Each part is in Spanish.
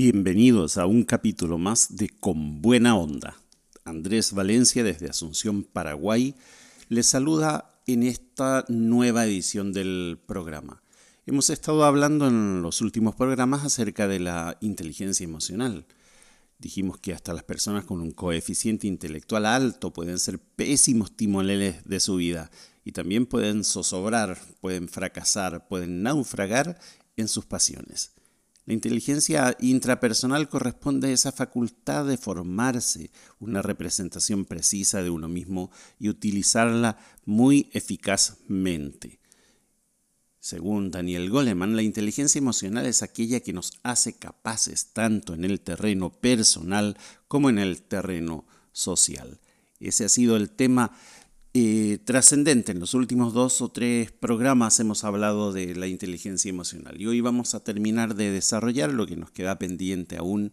Bienvenidos a un capítulo más de Con Buena Onda. Andrés Valencia desde Asunción, Paraguay, les saluda en esta nueva edición del programa. Hemos estado hablando en los últimos programas acerca de la inteligencia emocional. Dijimos que hasta las personas con un coeficiente intelectual alto pueden ser pésimos timoneles de su vida y también pueden zozobrar, pueden fracasar, pueden naufragar en sus pasiones. La inteligencia intrapersonal corresponde a esa facultad de formarse una representación precisa de uno mismo y utilizarla muy eficazmente. Según Daniel Goleman, la inteligencia emocional es aquella que nos hace capaces tanto en el terreno personal como en el terreno social. Ese ha sido el tema trascendente. En los últimos dos o tres programas hemos hablado de la inteligencia emocional y hoy vamos a terminar de desarrollar lo que nos queda pendiente aún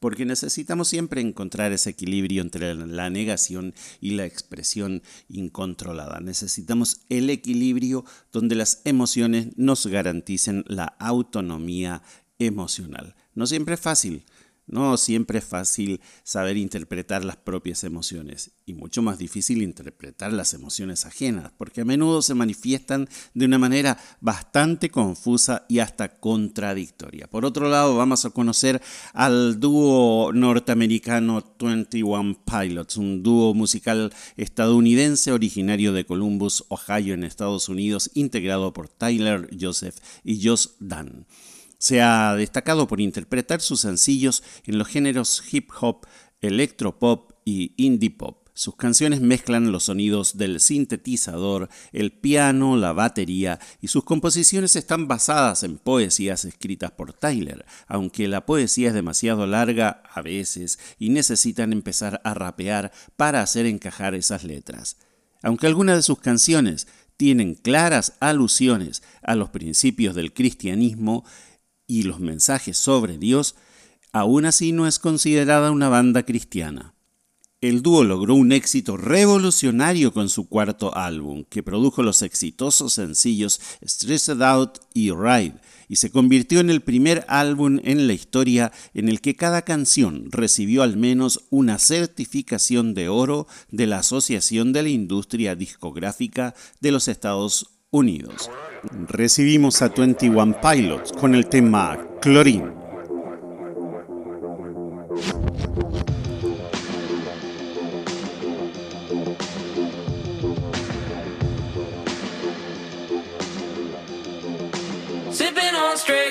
porque necesitamos siempre encontrar ese equilibrio entre la negación y la expresión incontrolada. Necesitamos el equilibrio donde las emociones nos garanticen la autonomía emocional. No siempre es fácil, no siempre es fácil saber interpretar las propias emociones y mucho más difícil interpretar las emociones ajenas, porque a menudo se manifiestan de una manera bastante confusa y hasta contradictoria. Por otro lado, vamos a conocer al dúo norteamericano 21 Pilots, un dúo musical estadounidense originario de Columbus, Ohio, en Estados Unidos, integrado por Tyler Joseph y Josh Dunn. Se ha destacado por interpretar sus sencillos en los géneros hip hop, electropop y indie pop. Sus canciones mezclan los sonidos del sintetizador, el piano, la batería y sus composiciones están basadas en poesías escritas por Tyler, aunque la poesía es demasiado larga a veces y necesitan empezar a rapear para hacer encajar esas letras. Aunque algunas de sus canciones tienen claras alusiones a los principios del cristianismo, y los mensajes sobre Dios, aún así no es considerada una banda cristiana. El dúo logró un éxito revolucionario con su cuarto álbum, que produjo los exitosos sencillos Stressed Out y Ride, y se convirtió en el primer álbum en la historia en el que cada canción recibió al menos una certificación de oro de la Asociación de la Industria Discográfica de los Estados Unidos. Recibimos a 21 Pilots con el tema Chlorine. medical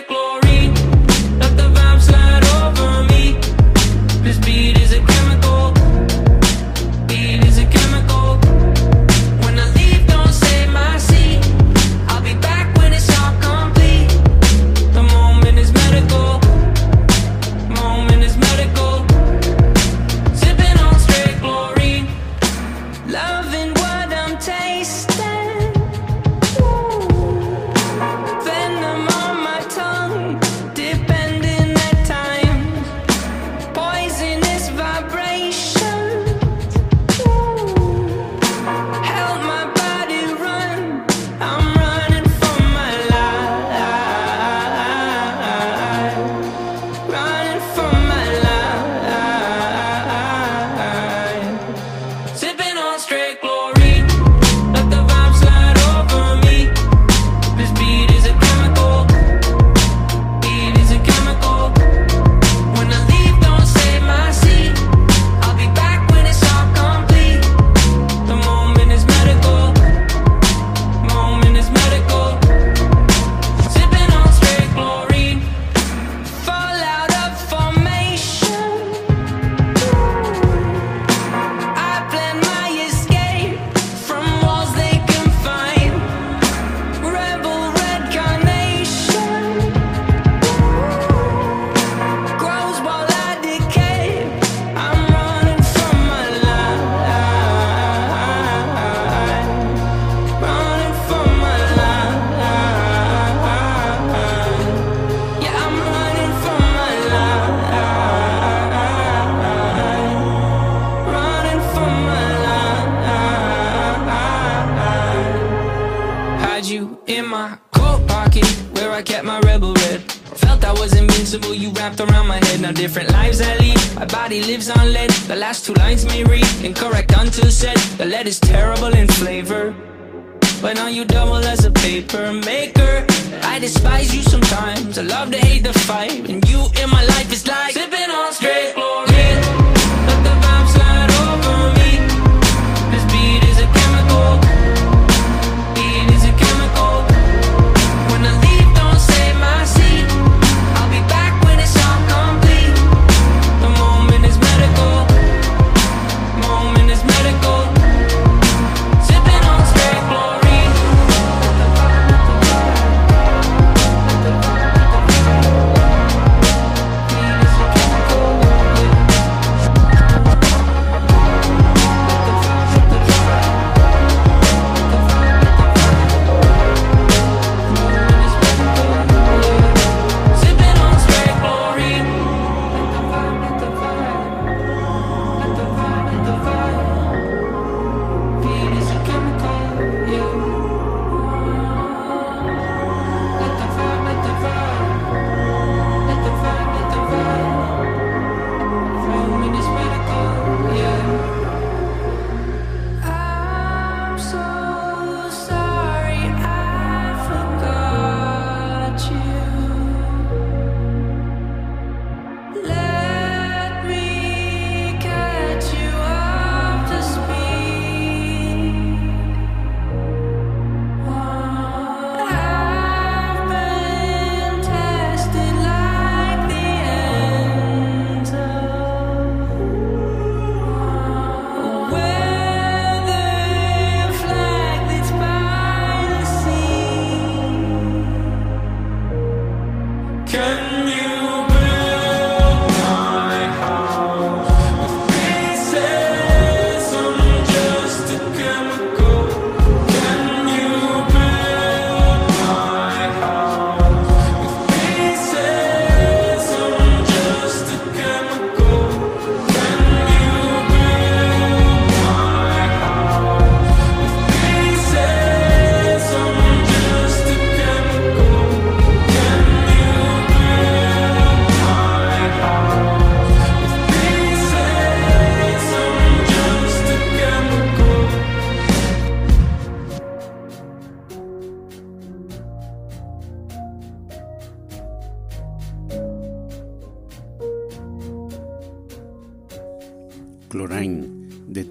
When are you done? Well, us.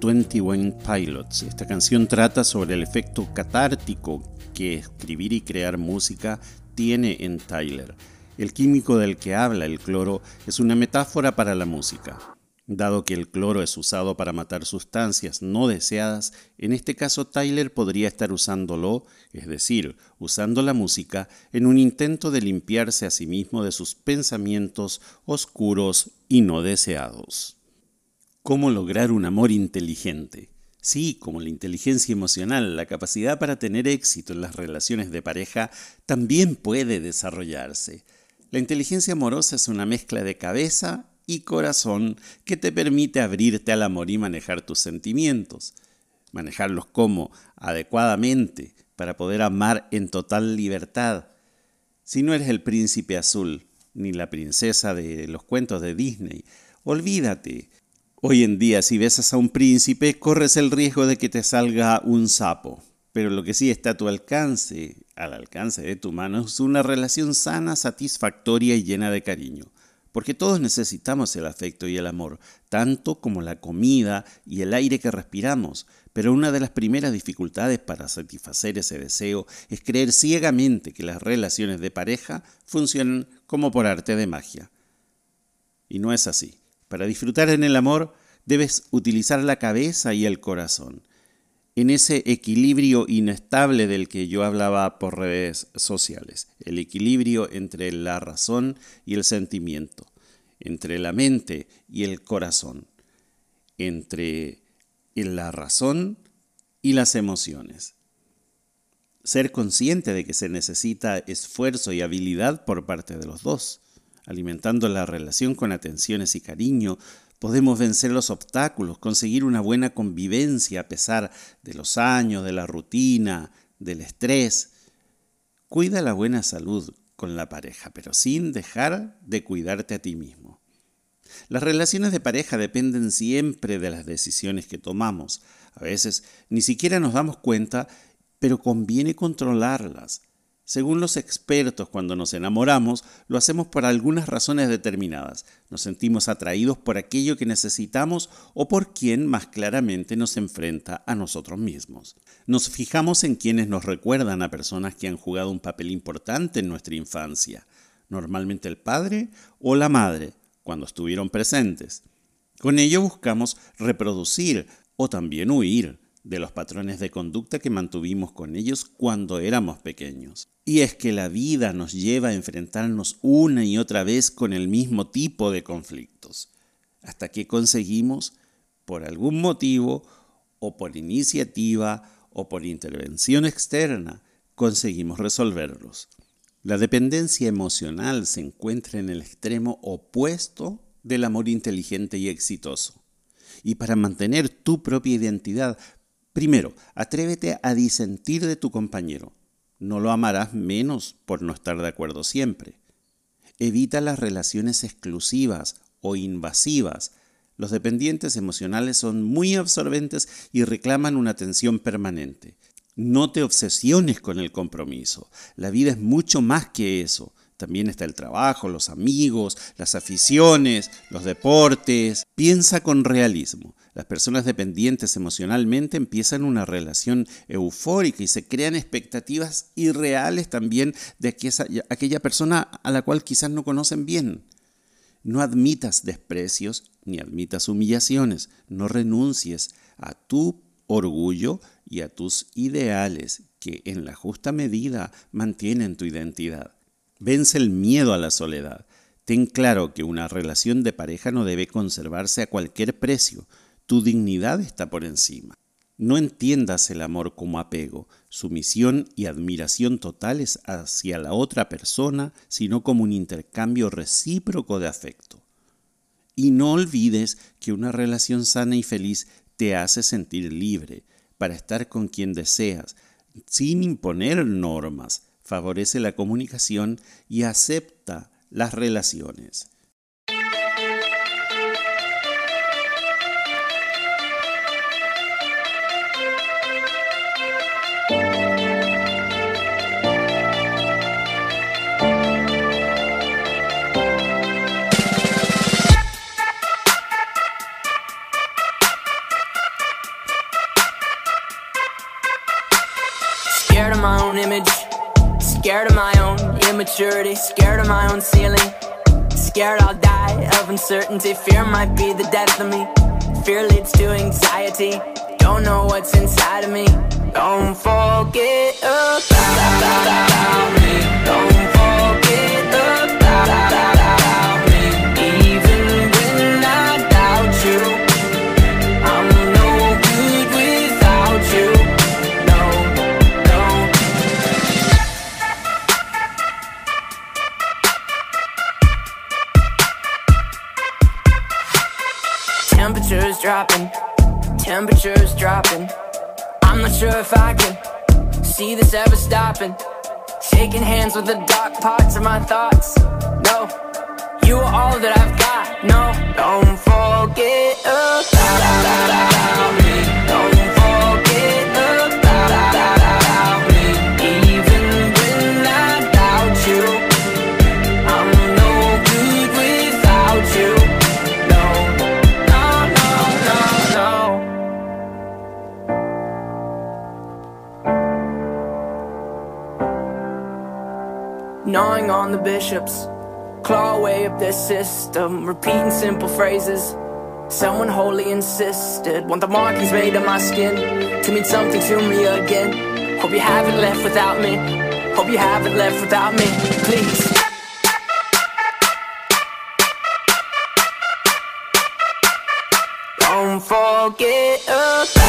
21 Pilots. Esta canción trata sobre el efecto catártico que escribir y crear música tiene en Tyler. El químico del que habla el cloro es una metáfora para la música. Dado que el cloro es usado para matar sustancias no deseadas, en este caso Tyler podría estar usándolo, es decir, usando la música, en un intento de limpiarse a sí mismo de sus pensamientos oscuros y no deseados. ¿Cómo lograr un amor inteligente? Sí, como la inteligencia emocional, la capacidad para tener éxito en las relaciones de pareja también puede desarrollarse. La inteligencia amorosa es una mezcla de cabeza y corazón que te permite abrirte al amor y manejar tus sentimientos. Manejarlos como adecuadamente para poder amar en total libertad. Si no eres el príncipe azul ni la princesa de los cuentos de Disney, olvídate. Hoy en día si besas a un príncipe corres el riesgo de que te salga un sapo. Pero lo que sí está a tu alcance, al alcance de tu mano, es una relación sana, satisfactoria y llena de cariño. Porque todos necesitamos el afecto y el amor, tanto como la comida y el aire que respiramos. Pero una de las primeras dificultades para satisfacer ese deseo es creer ciegamente que las relaciones de pareja funcionan como por arte de magia. Y no es así. Para disfrutar en el amor debes utilizar la cabeza y el corazón. En ese equilibrio inestable del que yo hablaba por redes sociales, el equilibrio entre la razón y el sentimiento, entre la mente y el corazón, entre la razón y las emociones. Ser consciente de que se necesita esfuerzo y habilidad por parte de los dos. Alimentando la relación con atenciones y cariño, podemos vencer los obstáculos, conseguir una buena convivencia a pesar de los años, de la rutina, del estrés. Cuida la buena salud, con la pareja, pero sin dejar de cuidarte a ti mismo. Las relaciones de pareja dependen siempre de las decisiones que tomamos. A veces ni siquiera nos damos cuenta, pero conviene controlarlas. Según los expertos, cuando nos enamoramos, lo hacemos por algunas razones determinadas. Nos sentimos atraídos por aquello que necesitamos o por quien más claramente nos enfrenta a nosotros mismos. Nos fijamos en quienes nos recuerdan a personas que han jugado un papel importante en nuestra infancia, normalmente el padre o la madre, cuando estuvieron presentes. Con ello buscamos reproducir o también huir de los patrones de conducta que mantuvimos con ellos cuando éramos pequeños. Y es que la vida nos lleva a enfrentarnos una y otra vez con el mismo tipo de conflictos, hasta que conseguimos, por algún motivo, o por iniciativa, o por intervención externa, conseguimos resolverlos. La dependencia emocional se encuentra en el extremo opuesto del amor inteligente y exitoso. Y para mantener tu propia identidad, primero, atrévete a disentir de tu compañero. No lo amarás menos por no estar de acuerdo siempre. Evita las relaciones exclusivas o invasivas. Los dependientes emocionales son muy absorbentes y reclaman una atención permanente. No te obsesiones con el compromiso. La vida es mucho más que eso. También está el trabajo, los amigos, las aficiones, los deportes. Piensa con realismo. Las personas dependientes emocionalmente empiezan una relación eufórica y se crean expectativas irreales también de aquella persona a la cual quizás no conocen bien. No admitas desprecios ni admitas humillaciones. No renuncies a tu orgullo y a tus ideales que en la justa medida mantienen tu identidad. Vence el miedo a la soledad. Ten claro que una relación de pareja no debe conservarse a cualquier precio. Tu dignidad está por encima. No entiendas el amor como apego, sumisión y admiración totales hacia la otra persona, sino como un intercambio recíproco de afecto. Y no olvides que una relación sana y feliz te hace sentir libre para estar con quien deseas, sin imponer normas, favorece la comunicación y acepta las relaciones. Immaturity, scared of my own ceiling. Scared I'll die of uncertainty, fear might be the death of me. Fear leads to anxiety, don't know what's inside of me. Don't forget about me, don't Temperatures dropping. I'm not sure if I can see this ever stopping. Shaking hands with the dark parts of my thoughts. No, you are all that I've got. No, don't forget about the bishops, claw away up their system, repeating simple phrases. Someone wholly insisted, want the markings made on my skin to mean something to me again. Hope you haven't left without me. Hope you haven't left without me. Please. Don't forget about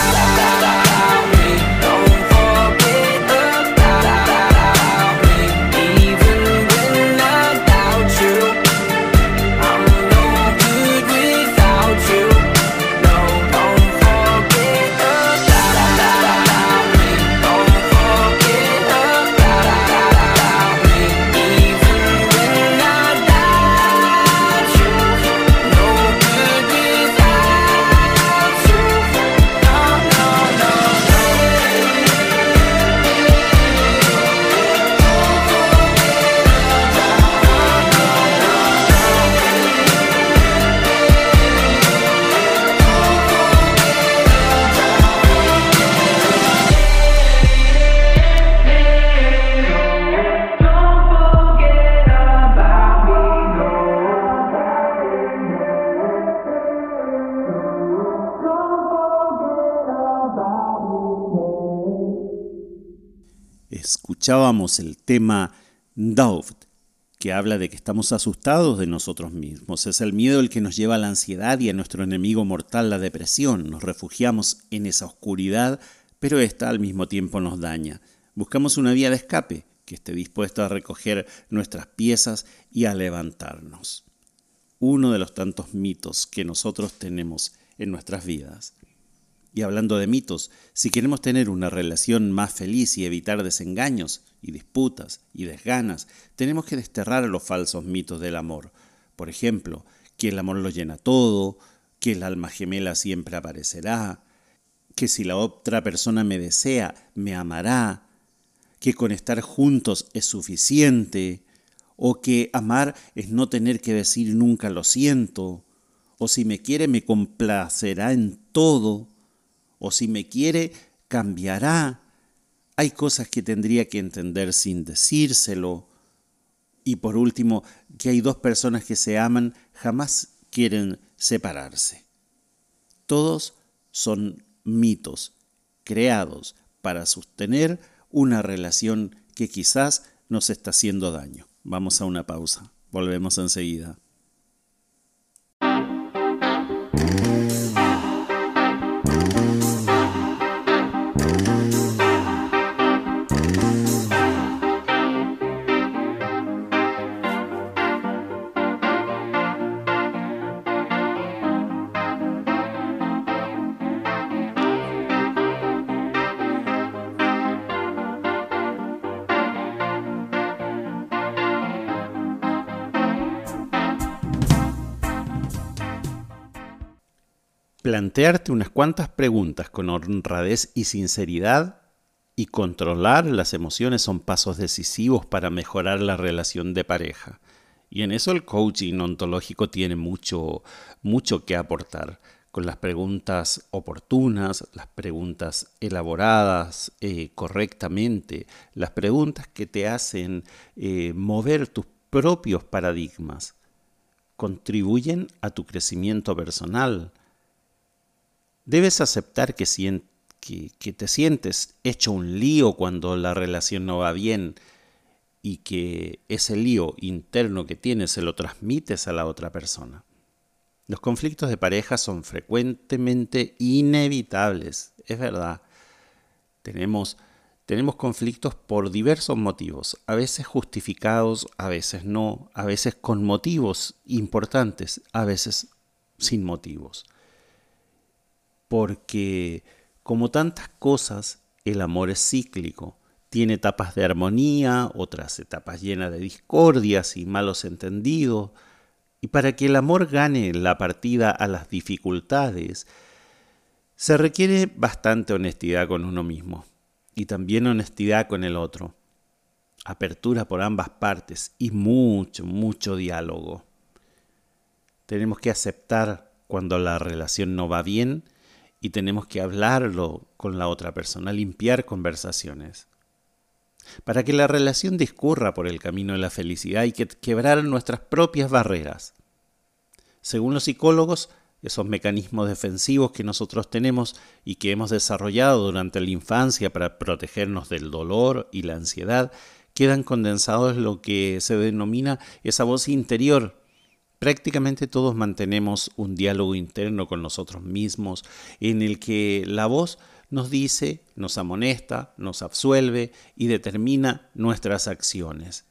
el tema Doubt, que habla de que estamos asustados de nosotros mismos. Es el miedo el que nos lleva a la ansiedad y a nuestro enemigo mortal, la depresión. Nos refugiamos en esa oscuridad, pero esta al mismo tiempo nos daña. Buscamos una vía de escape que esté dispuesta a recoger nuestras piezas y a levantarnos. Uno de los tantos mitos que nosotros tenemos en nuestras vidas. Y hablando de mitos, si queremos tener una relación más feliz y evitar desengaños y disputas y desganas, tenemos que desterrar los falsos mitos del amor. Por ejemplo, que el amor lo llena todo, que el alma gemela siempre aparecerá, que si la otra persona me desea, me amará, que con estar juntos es suficiente, o que amar es no tener que decir nunca lo siento, o si me quiere me complacerá en todo, o si me quiere, cambiará. Hay cosas que tendría que entender sin decírselo. Y por último, que hay dos personas que se aman, jamás quieren separarse. Todos son mitos creados para sostener una relación que quizás nos está haciendo daño. Vamos a una pausa. Volvemos enseguida. Plantearte unas cuantas preguntas con honradez y sinceridad y controlar las emociones son pasos decisivos para mejorar la relación de pareja. Y en eso el coaching ontológico tiene mucho, mucho que aportar con las preguntas oportunas, las preguntas elaboradas eh, correctamente, las preguntas que te hacen eh, mover tus propios paradigmas, contribuyen a tu crecimiento personal, Debes aceptar que, te sientes hecho un lío cuando la relación no va bien y que ese lío interno que tienes se lo transmites a la otra persona. Los conflictos de pareja son frecuentemente inevitables, es verdad. Tenemos, tenemos conflictos por diversos motivos, a veces justificados, a veces no, a veces con motivos importantes, a veces sin motivos porque como tantas cosas, el amor es cíclico. Tiene etapas de armonía, otras etapas llenas de discordias y malos entendidos. Y para que el amor gane la partida a las dificultades, se requiere bastante honestidad con uno mismo y también honestidad con el otro. Apertura por ambas partes y mucho, mucho diálogo. Tenemos que aceptar cuando la relación no va bien y tenemos que hablarlo con la otra persona, limpiar conversaciones. Para que la relación discurra por el camino de la felicidad hay que quebrar nuestras propias barreras. Según los psicólogos, esos mecanismos defensivos que nosotros tenemos y que hemos desarrollado durante la infancia para protegernos del dolor y la ansiedad, quedan condensados en lo que se denomina esa voz interior Prácticamente todos mantenemos un diálogo interno con nosotros mismos en el que la voz nos dice, nos amonesta, nos absuelve y determina nuestras acciones.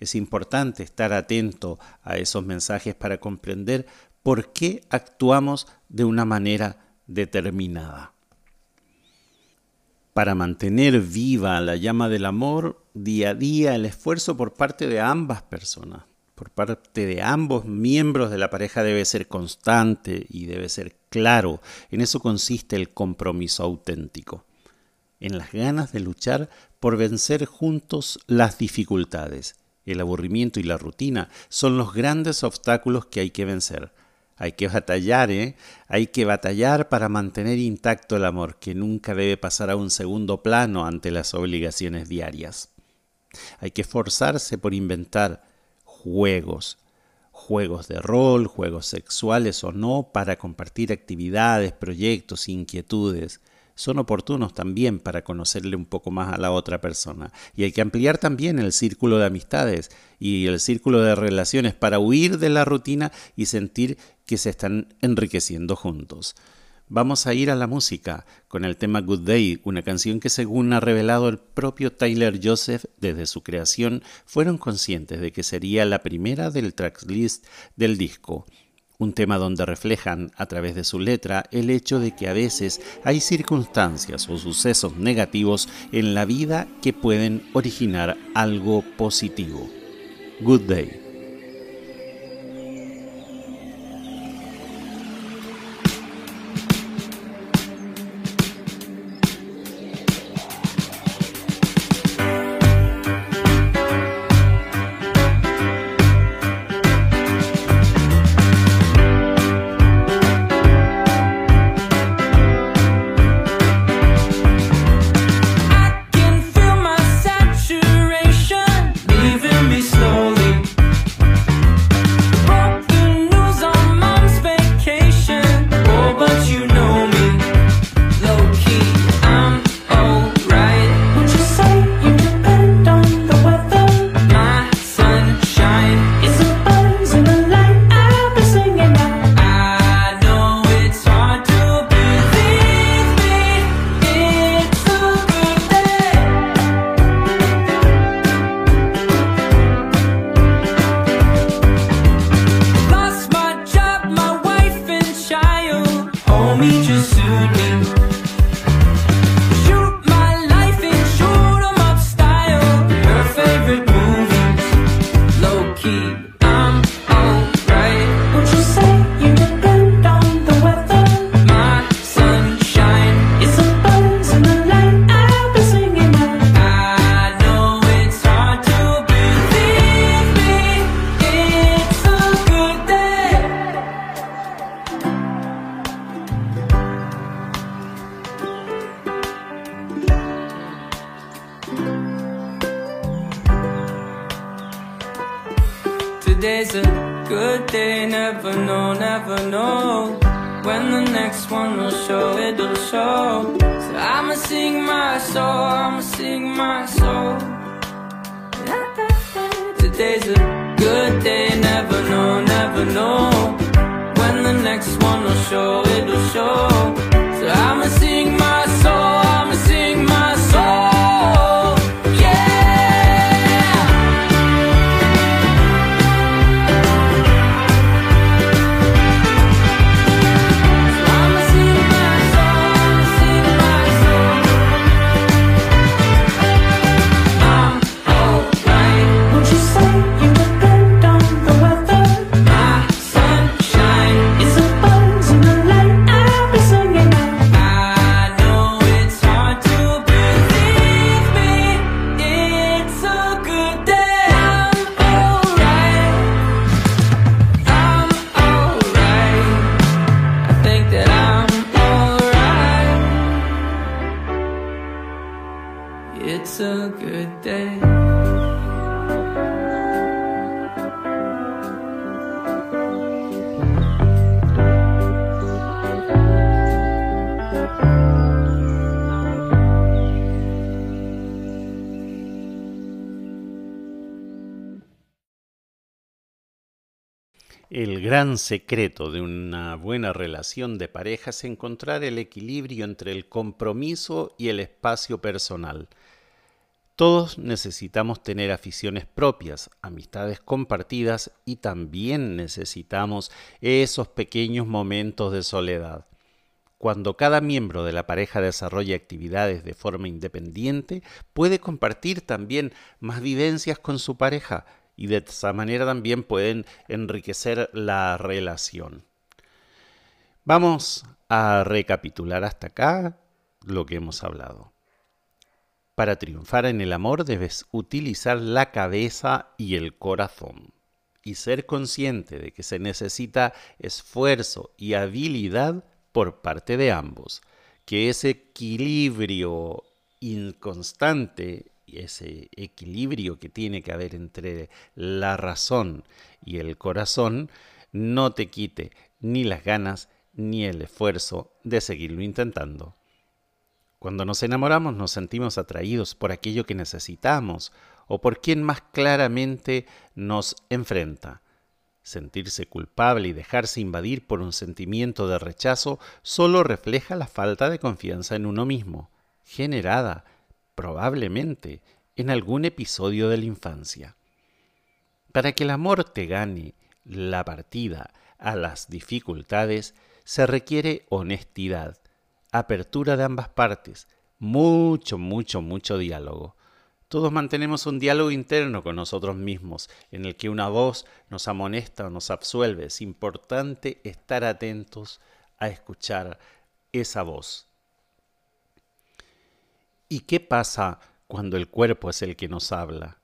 Es importante estar atento a esos mensajes para comprender por qué actuamos de una manera determinada. Para mantener viva la llama del amor, día a día el esfuerzo por parte de ambas personas, por parte de ambos miembros de la pareja debe ser constante y debe ser claro. En eso consiste el compromiso auténtico, en las ganas de luchar por vencer juntos las dificultades. El aburrimiento y la rutina son los grandes obstáculos que hay que vencer. Hay que batallar, ¿eh? Hay que batallar para mantener intacto el amor, que nunca debe pasar a un segundo plano ante las obligaciones diarias. Hay que esforzarse por inventar juegos, juegos de rol, juegos sexuales o no, para compartir actividades, proyectos, inquietudes. son oportunos también para conocerle un poco más a la otra persona. Y hay que ampliar también el círculo de amistades y el círculo de relaciones para huir de la rutina y sentir que se están enriqueciendo juntos. Vamos a ir a la música con el tema Good Day, una canción que según ha revelado el propio Tyler Joseph desde su creación, fueron conscientes de que sería la primera del tracklist del disco un tema donde reflejan a través de su letra el hecho de que a veces hay circunstancias o sucesos negativos en la vida que pueden originar algo positivo. Good Day. Today's a good day, never know, never know. When the next one will show, it'll show. So I'ma sing my soul, I'ma sing my soul. Today's a good day, never know, never know. When the next one will show, it'll show. Gran secreto de una buena relación de pareja es encontrar el equilibrio entre el compromiso y el espacio personal. Todos necesitamos tener aficiones propias, amistades compartidas y también necesitamos esos pequeños momentos de soledad. Cuando cada miembro de la pareja desarrolla actividades de forma independiente, puede compartir también más vivencias con su pareja y de esa manera también pueden enriquecer la relación. Vamos a recapitular hasta acá lo que hemos hablado. Para triunfar en el amor debes utilizar la cabeza y el corazón y ser consciente de que se necesita esfuerzo y habilidad por parte de ambos, que ese equilibrio inconstante ese equilibrio que tiene que haber entre la razón y el corazón no te quite ni las ganas ni el esfuerzo de seguirlo intentando. Cuando nos enamoramos nos sentimos atraídos por aquello que necesitamos o por quien más claramente nos enfrenta. Sentirse culpable y dejarse invadir por un sentimiento de rechazo solo refleja la falta de confianza en uno mismo, generada, probablemente, en algún episodio de la infancia. Para que el amor te gane la partida a las dificultades, se requiere honestidad, apertura de ambas partes, mucho, mucho, mucho diálogo. Todos mantenemos un diálogo interno con nosotros mismos, en el que una voz nos amonesta o nos absuelve. Es importante estar atentos a escuchar esa voz. ¿Y qué pasa cuando el cuerpo es el que nos habla?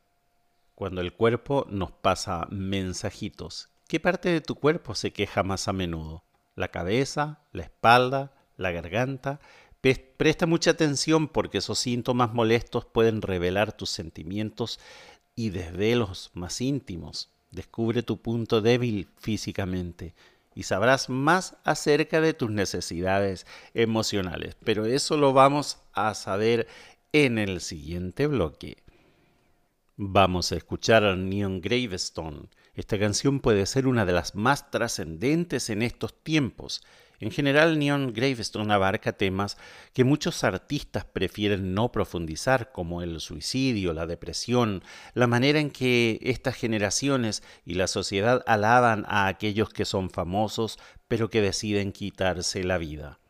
Cuando el cuerpo nos pasa mensajitos. ¿Qué parte de tu cuerpo se queja más a menudo? ¿La cabeza? ¿La espalda? ¿La garganta? Presta mucha atención porque esos síntomas molestos pueden revelar tus sentimientos y desvelos más íntimos. Descubre tu punto débil físicamente y sabrás más acerca de tus necesidades emocionales. Pero eso lo vamos a saber en el siguiente bloque. Vamos a escuchar a Neon Gravestone. Esta canción puede ser una de las más trascendentes en estos tiempos en general, Neon Gravestone abarca temas que muchos artistas prefieren no profundizar, como el suicidio, la depresión, la manera en que estas generaciones y la sociedad alaban a aquellos que son famosos, pero que deciden quitarse la vida.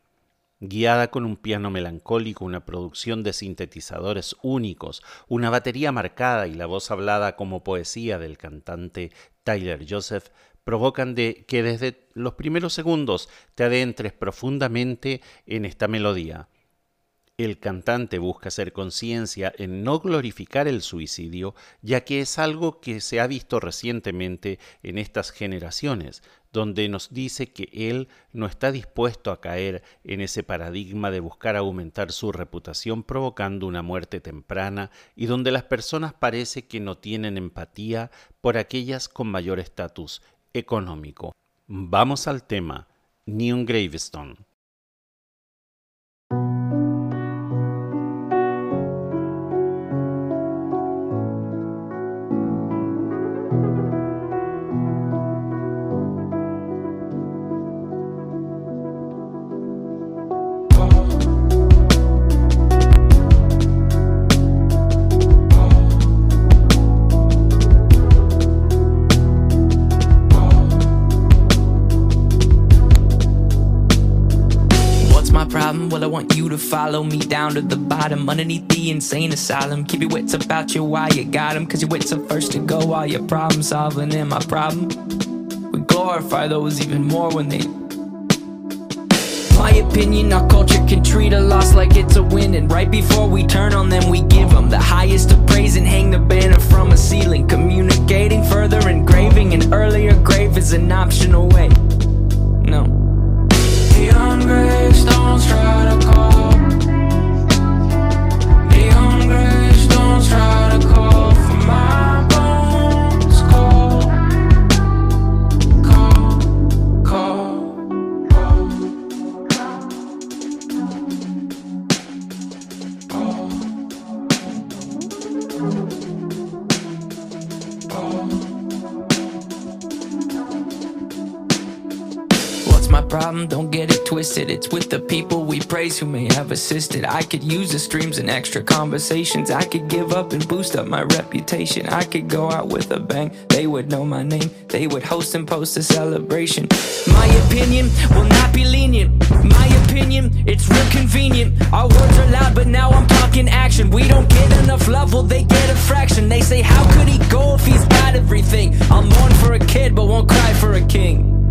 Guiada con un piano melancólico, una producción de sintetizadores únicos, una batería marcada y la voz hablada como poesía del cantante Tyler Joseph, provocan de que desde los primeros segundos te adentres profundamente en esta melodía. El cantante busca hacer conciencia en no glorificar el suicidio, ya que es algo que se ha visto recientemente en estas generaciones, donde nos dice que él no está dispuesto a caer en ese paradigma de buscar aumentar su reputación provocando una muerte temprana y donde las personas parece que no tienen empatía por aquellas con mayor estatus económico. Vamos al tema, Neon Gravestone. Follow me down to the bottom underneath the insane asylum. Keep your wits about you while you got them, cause your wits are first to go while you're problem solving. And my problem, we glorify those even more when they. My opinion, our culture can treat a loss like it's a win. And right before we turn on them, we give them the highest of praise and hang the banner from a ceiling. Communicating further, engraving an earlier grave is an optional way. No. Beyond call. problem, don't get it twisted. It's with the people we praise who may have assisted. I could use the streams and extra conversations. I could give up and boost up my reputation. I could go out with a bang, they would know my name. They would host and post a celebration. My opinion will not be lenient. My opinion, it's real convenient. Our words are loud but now I'm talking action. We don't get enough love, well they get a fraction. They say how could he go if he's got everything? I'll mourn for a kid but won't cry for a king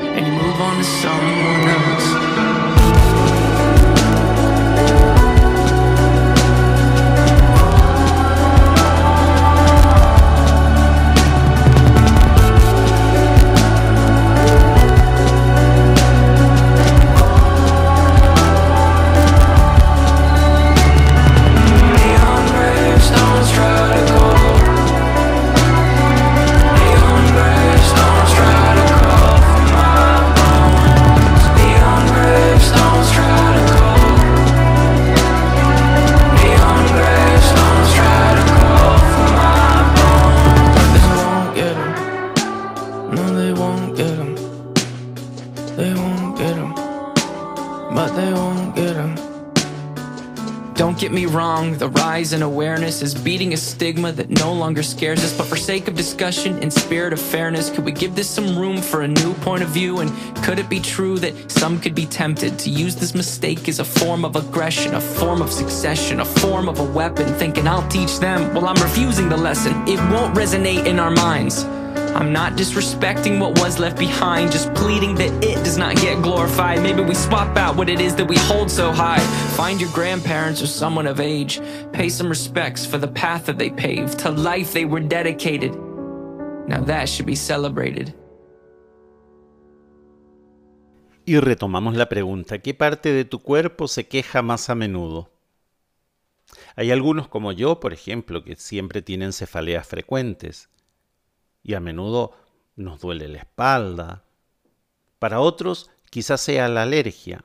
and you move on to someone else Don't get me wrong, the rise in awareness is beating a stigma that no longer scares us. But for sake of discussion and spirit of fairness, could we give this some room for a new point of view? And could it be true that some could be tempted to use this mistake as a form of aggression, a form of succession, a form of a weapon, thinking I'll teach them? Well, I'm refusing the lesson. It won't resonate in our minds. I'm not disrespecting what was left behind, just pleading that it does not get glorified. Maybe we swap out what it is that we hold so high. Find your grandparents or someone of age. Pay some respects for the path that they paved, to life they were dedicated. Now that should be celebrated. Y retomamos la pregunta, ¿qué parte de tu cuerpo se queja más a menudo? Hay algunos como yo, por ejemplo, que siempre tienen cefaleas frecuentes y a menudo nos duele la espalda. Para otros quizás sea la alergia.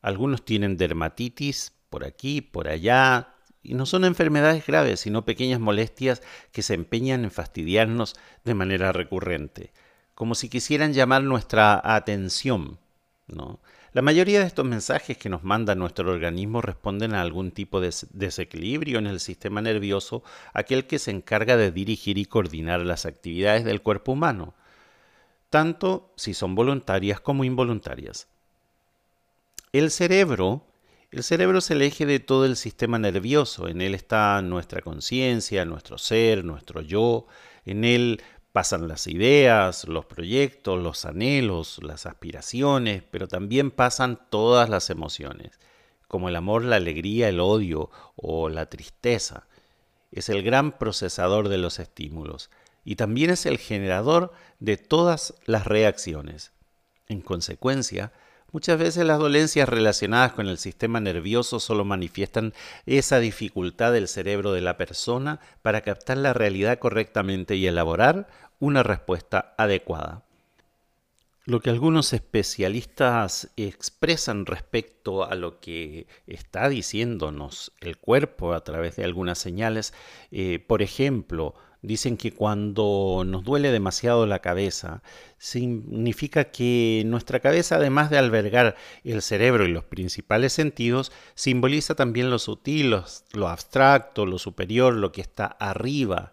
Algunos tienen dermatitis por aquí, por allá, y no son enfermedades graves, sino pequeñas molestias que se empeñan en fastidiarnos de manera recurrente, como si quisieran llamar nuestra atención. ¿no? La mayoría de estos mensajes que nos manda nuestro organismo responden a algún tipo de desequilibrio en el sistema nervioso, aquel que se encarga de dirigir y coordinar las actividades del cuerpo humano, tanto si son voluntarias como involuntarias. El cerebro, el cerebro es el eje de todo el sistema nervioso, en él está nuestra conciencia, nuestro ser, nuestro yo, en él Pasan las ideas, los proyectos, los anhelos, las aspiraciones, pero también pasan todas las emociones, como el amor, la alegría, el odio o la tristeza. Es el gran procesador de los estímulos y también es el generador de todas las reacciones. En consecuencia, Muchas veces las dolencias relacionadas con el sistema nervioso solo manifiestan esa dificultad del cerebro de la persona para captar la realidad correctamente y elaborar una respuesta adecuada. Lo que algunos especialistas expresan respecto a lo que está diciéndonos el cuerpo a través de algunas señales, eh, por ejemplo, Dicen que cuando nos duele demasiado la cabeza, significa que nuestra cabeza, además de albergar el cerebro y los principales sentidos, simboliza también lo sutil, lo, abstracto, lo superior, lo que está arriba.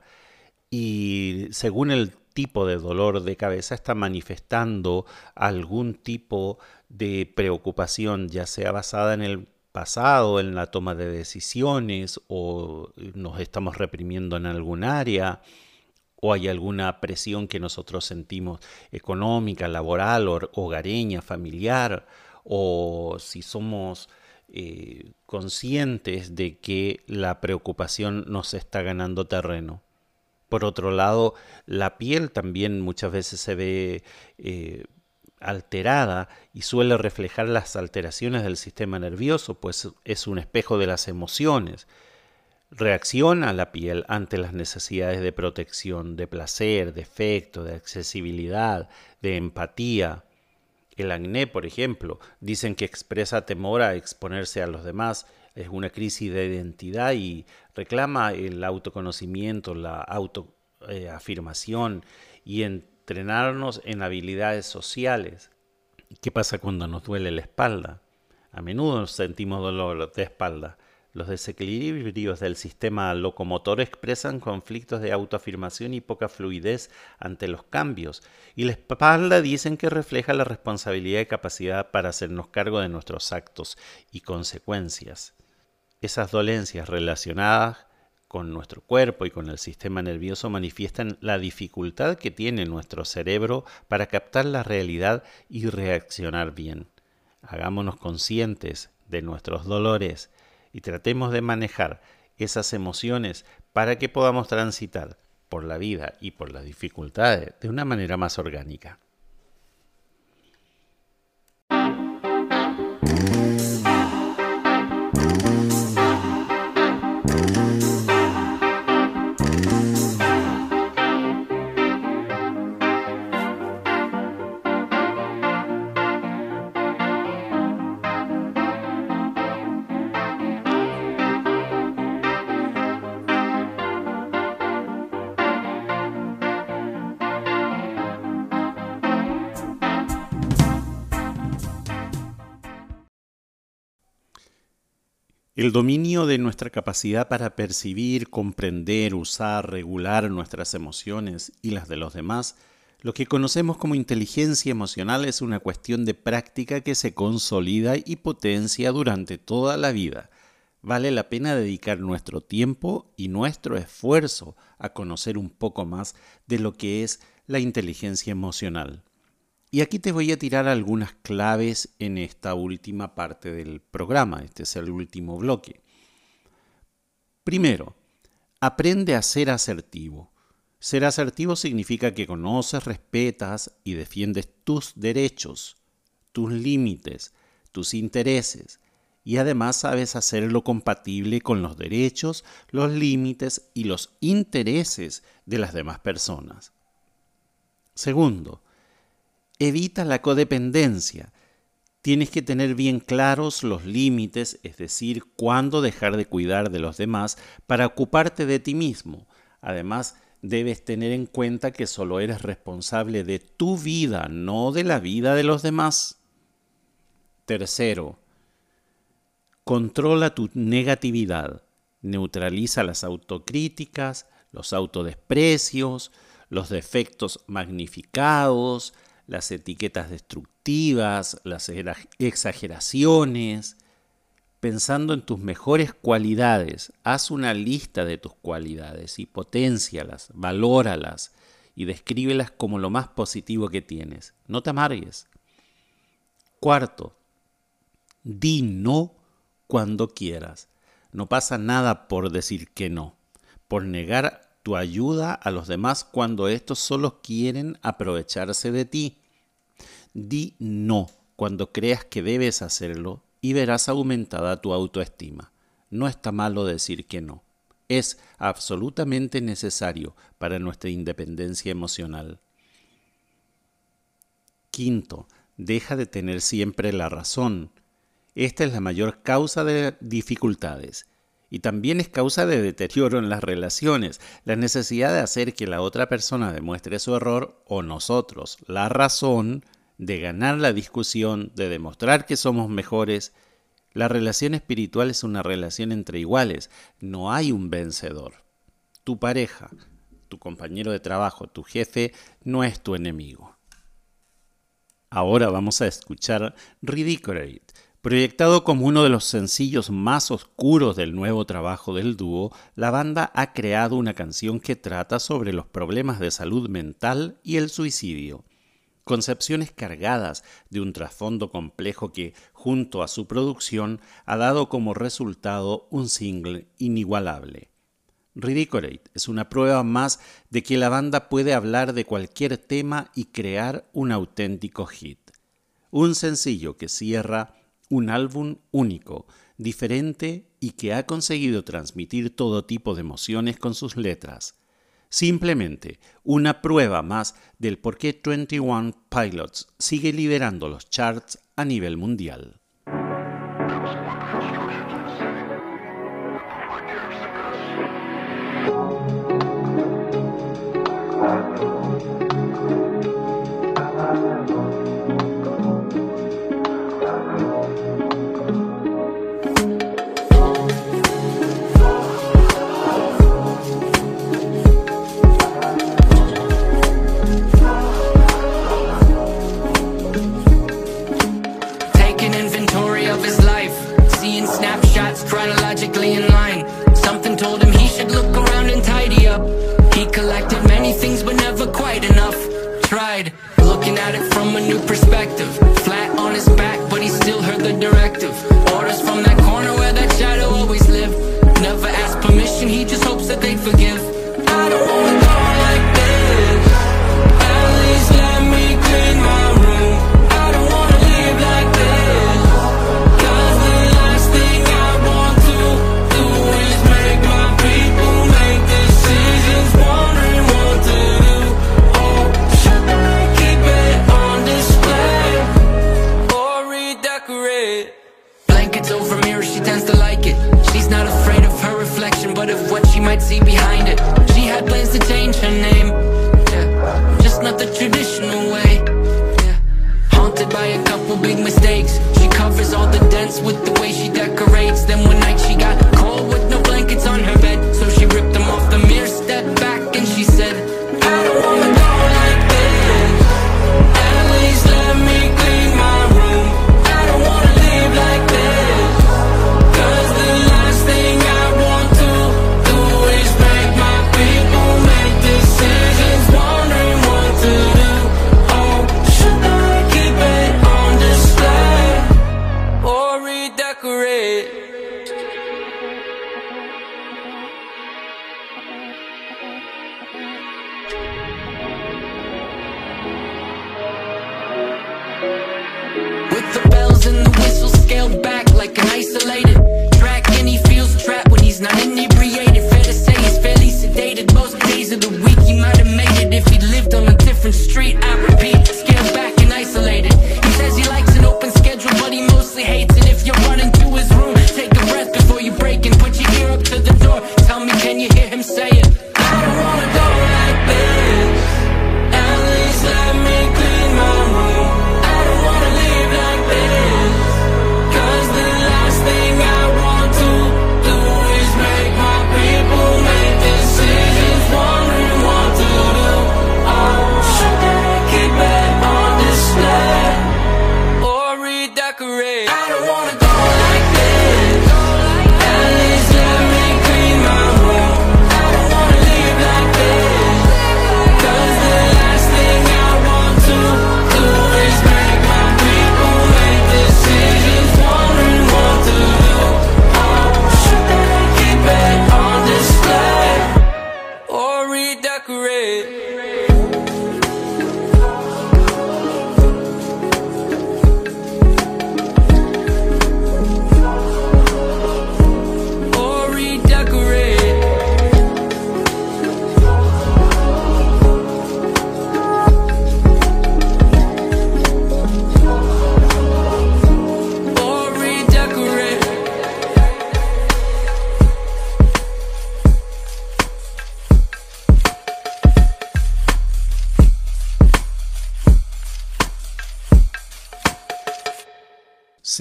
Y según el tipo de dolor de cabeza está manifestando algún tipo de preocupación, ya sea basada en el pasado en la toma de decisiones o nos estamos reprimiendo en algún área o hay alguna presión que nosotros sentimos económica, laboral, hogareña, familiar, o si somos eh, conscientes de que la preocupación nos está ganando terreno. Por otro lado, la piel también muchas veces se ve eh, alterada y suele reflejar las alteraciones del sistema nervioso, pues es un espejo de las emociones. Reacciona la piel ante las necesidades de protección, de placer, de efecto, de accesibilidad, de empatía. El acné, por ejemplo, dicen que expresa temor a exponerse a los demás, es una crisis de identidad y reclama el autoconocimiento, la autoafirmación y en entrenarnos en habilidades sociales. ¿Qué pasa cuando nos duele la espalda? A menudo sentimos dolor de espalda. Los desequilibrios del sistema locomotor expresan conflictos de autoafirmación y poca fluidez ante los cambios, y la espalda dicen que refleja la responsabilidad y capacidad para hacernos cargo de nuestros actos y consecuencias. Esas dolencias relacionadas con nuestro cuerpo y con el sistema nervioso manifiestan la dificultad que tiene nuestro cerebro para captar la realidad y reaccionar bien. Hagámonos conscientes de nuestros dolores y tratemos de manejar esas emociones para que podamos transitar por la vida y por las dificultades de una manera más orgánica. El dominio de nuestra capacidad para percibir, comprender, usar, regular nuestras emociones y las de los demás, lo que conocemos como inteligencia emocional es una cuestión de práctica que se consolida y potencia durante toda la vida. Vale la pena dedicar nuestro tiempo y nuestro esfuerzo a conocer un poco más de lo que es la inteligencia emocional. Y aquí te voy a tirar algunas claves en esta última parte del programa. Este es el último bloque. Primero, aprende a ser asertivo. Ser asertivo significa que conoces, respetas y defiendes tus derechos, tus límites, tus intereses y además sabes hacerlo compatible con los derechos, los límites y los intereses de las demás personas. Segundo, evita la codependencia. Tienes que tener bien claros los límites, es decir, cuándo dejar de cuidar de los demás para ocuparte de ti mismo. Además, debes tener en cuenta que solo eres responsable de tu vida, no de la vida de los demás. Tercero, controla tu negatividad. Neutraliza las autocríticas, los autodesprecios, los defectos magnificados, las etiquetas destructivas, las exageraciones, pensando en tus mejores cualidades. Haz una lista de tus cualidades y potencialas, valóralas y descríbelas como lo más positivo que tienes. No te amargues. Cuarto, di no cuando quieras. No pasa nada por decir que no, por negar tu ayuda a los demás cuando estos solo quieren aprovecharse de ti. Di no cuando creas que debes hacerlo y verás aumentada tu autoestima. No está malo decir que no. Es absolutamente necesario para nuestra independencia emocional. Quinto, deja de tener siempre la razón. Esta es la mayor causa de dificultades y también es causa de deterioro en las relaciones, la necesidad de hacer que la otra persona demuestre su error o nosotros la razón de ganar la discusión, de demostrar que somos mejores. La relación espiritual es una relación entre iguales, no hay un vencedor. Tu pareja, tu compañero de trabajo, tu jefe, no es tu enemigo. Ahora vamos a escuchar Ridiculate. Proyectado como uno de los sencillos más oscuros del nuevo trabajo del dúo, la banda ha creado una canción que trata sobre los problemas de salud mental y el suicidio concepciones cargadas de un trasfondo complejo que, junto a su producción, ha dado como resultado un single inigualable. Ridiculate es una prueba más de que la banda puede hablar de cualquier tema y crear un auténtico hit. Un sencillo que cierra un álbum único, diferente y que ha conseguido transmitir todo tipo de emociones con sus letras Simplemente una prueba más del por qué 21 Pilots sigue liderando los charts a nivel mundial.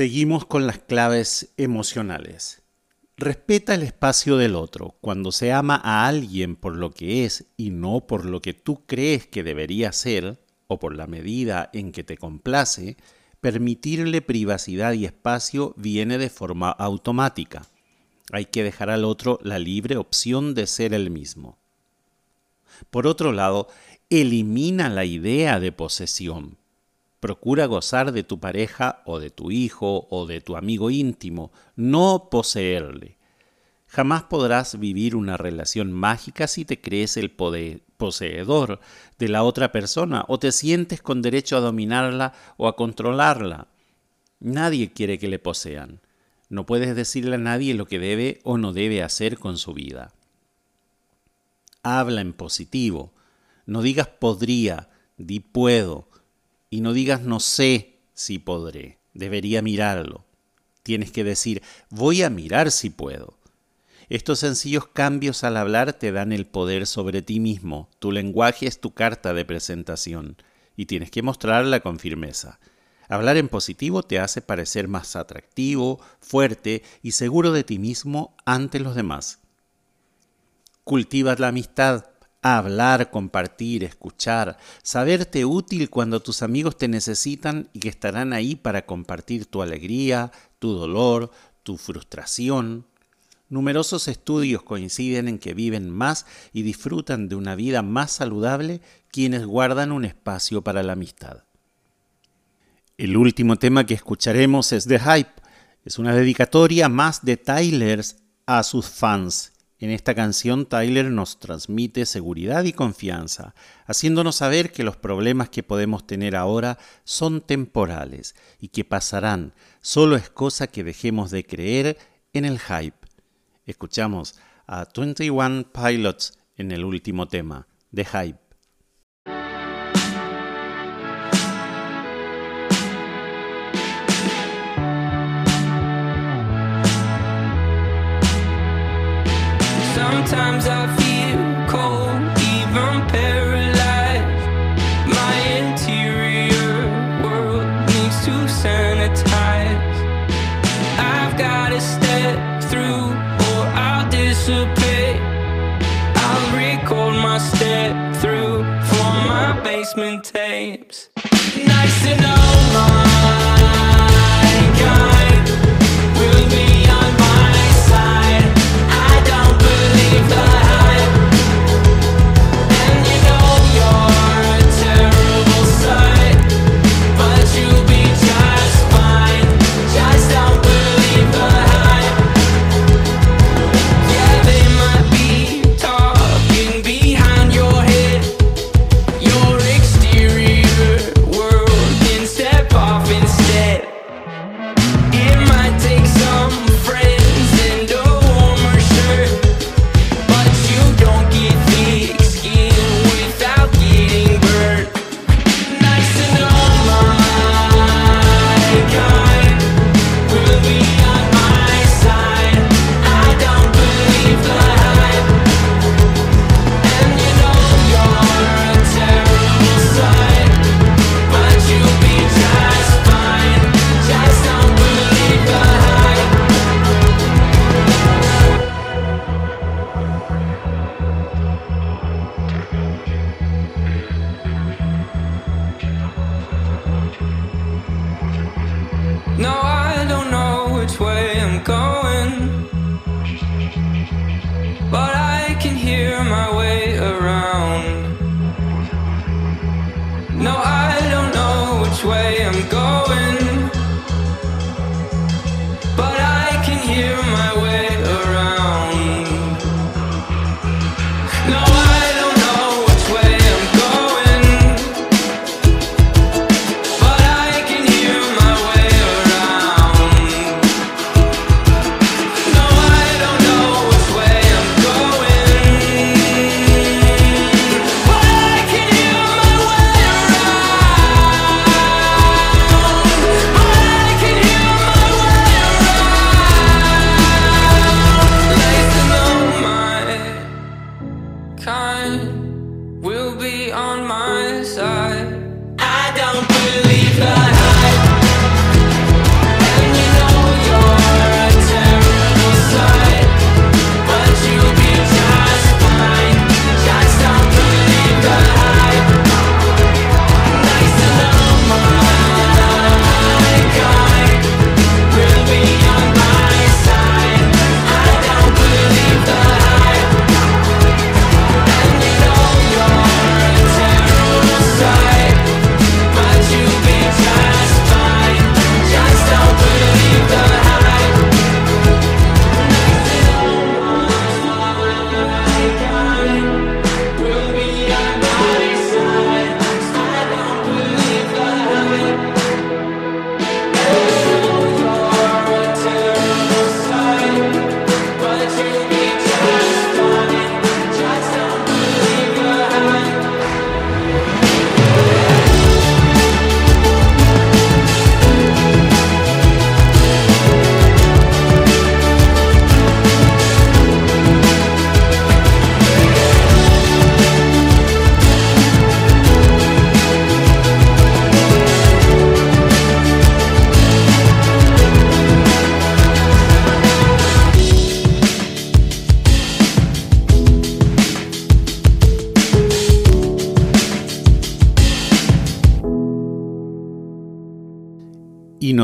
Seguimos con las claves emocionales. Respeta el espacio del otro. Cuando se ama a alguien por lo que es y no por lo que tú crees que debería ser, o por la medida en que te complace, permitirle privacidad y espacio viene de forma automática. Hay que dejar al otro la libre opción de ser el mismo. Por otro lado, elimina la idea de posesión. Procura gozar de tu pareja o de tu hijo o de tu amigo íntimo, no poseerle. Jamás podrás vivir una relación mágica si te crees el poseedor de la otra persona o te sientes con derecho a dominarla o a controlarla. Nadie quiere que le posean. No puedes decirle a nadie lo que debe o no debe hacer con su vida. Habla en positivo. No digas podría, di puedo. Y no digas no sé si podré. Debería mirarlo. Tienes que decir voy a mirar si puedo. Estos sencillos cambios al hablar te dan el poder sobre ti mismo. Tu lenguaje es tu carta de presentación y tienes que mostrarla con firmeza. Hablar en positivo te hace parecer más atractivo, fuerte y seguro de ti mismo ante los demás. Cultivas la amistad, hablar, compartir, escuchar, saberte útil cuando tus amigos te necesitan y que estarán ahí para compartir tu alegría, tu dolor, tu frustración. Numerosos estudios coinciden en que viven más y disfrutan de una vida más saludable quienes guardan un espacio para la amistad. El último tema que escucharemos es The Hype. Es una dedicatoria más de Tyler a sus fans. En esta canción Tyler nos transmite seguridad y confianza, haciéndonos saber que los problemas que podemos tener ahora son temporales y que pasarán. Solo es cosa que dejemos de creer en el hype. Escuchamos a 21 Pilots en el último tema, The Hype. Sometimes I feel But I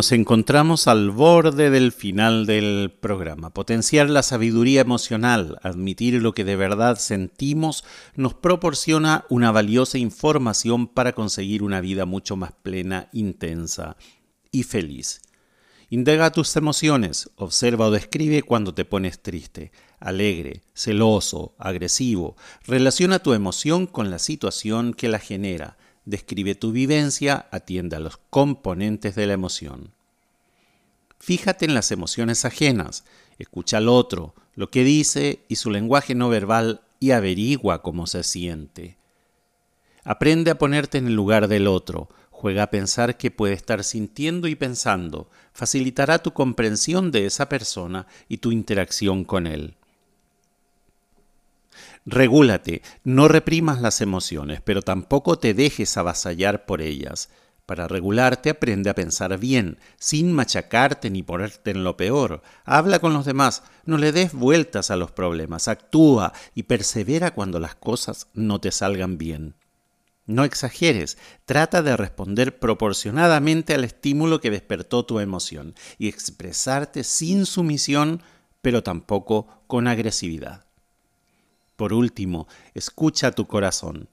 nos encontramos al borde del final del programa. Potenciar la sabiduría emocional, admitir lo que de verdad sentimos, nos proporciona una valiosa información para conseguir una vida mucho más plena, intensa y feliz. Indaga tus emociones, observa o describe cuando te pones triste, alegre, celoso, agresivo. Relaciona tu emoción con la situación que la genera describe tu vivencia, atiende a los componentes de la emoción. Fíjate en las emociones ajenas, escucha al otro, lo que dice y su lenguaje no verbal y averigua cómo se siente. Aprende a ponerte en el lugar del otro, juega a pensar qué puede estar sintiendo y pensando, facilitará tu comprensión de esa persona y tu interacción con él. Regúlate, no reprimas las emociones, pero tampoco te dejes avasallar por ellas. Para regularte aprende a pensar bien, sin machacarte ni ponerte en lo peor. Habla con los demás, no le des vueltas a los problemas, actúa y persevera cuando las cosas no te salgan bien. No exageres, trata de responder proporcionadamente al estímulo que despertó tu emoción y expresarte sin sumisión, pero tampoco con agresividad. Por último, escucha tu corazón.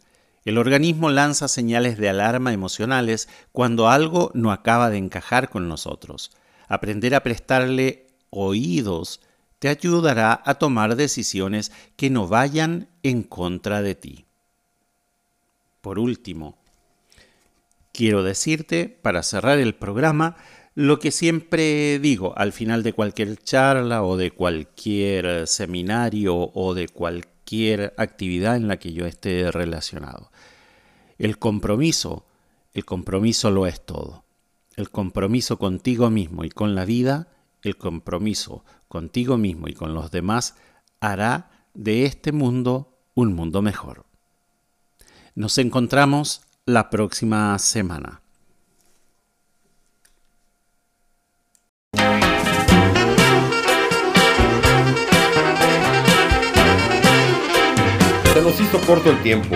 El organismo lanza señales de alarma emocionales cuando algo no acaba de encajar con nosotros. Aprender a prestarle oídos te ayudará a tomar decisiones que no vayan en contra de ti. Por último, quiero decirte, para cerrar el programa, lo que siempre digo al final de cualquier charla o de cualquier seminario o de cualquier actividad en la que yo esté relacionado. El compromiso, el compromiso lo es todo. El compromiso contigo mismo y con la vida, el compromiso contigo mismo y con los demás hará de este mundo un mundo mejor. Nos encontramos la próxima semana. Se nos hizo corto el tiempo.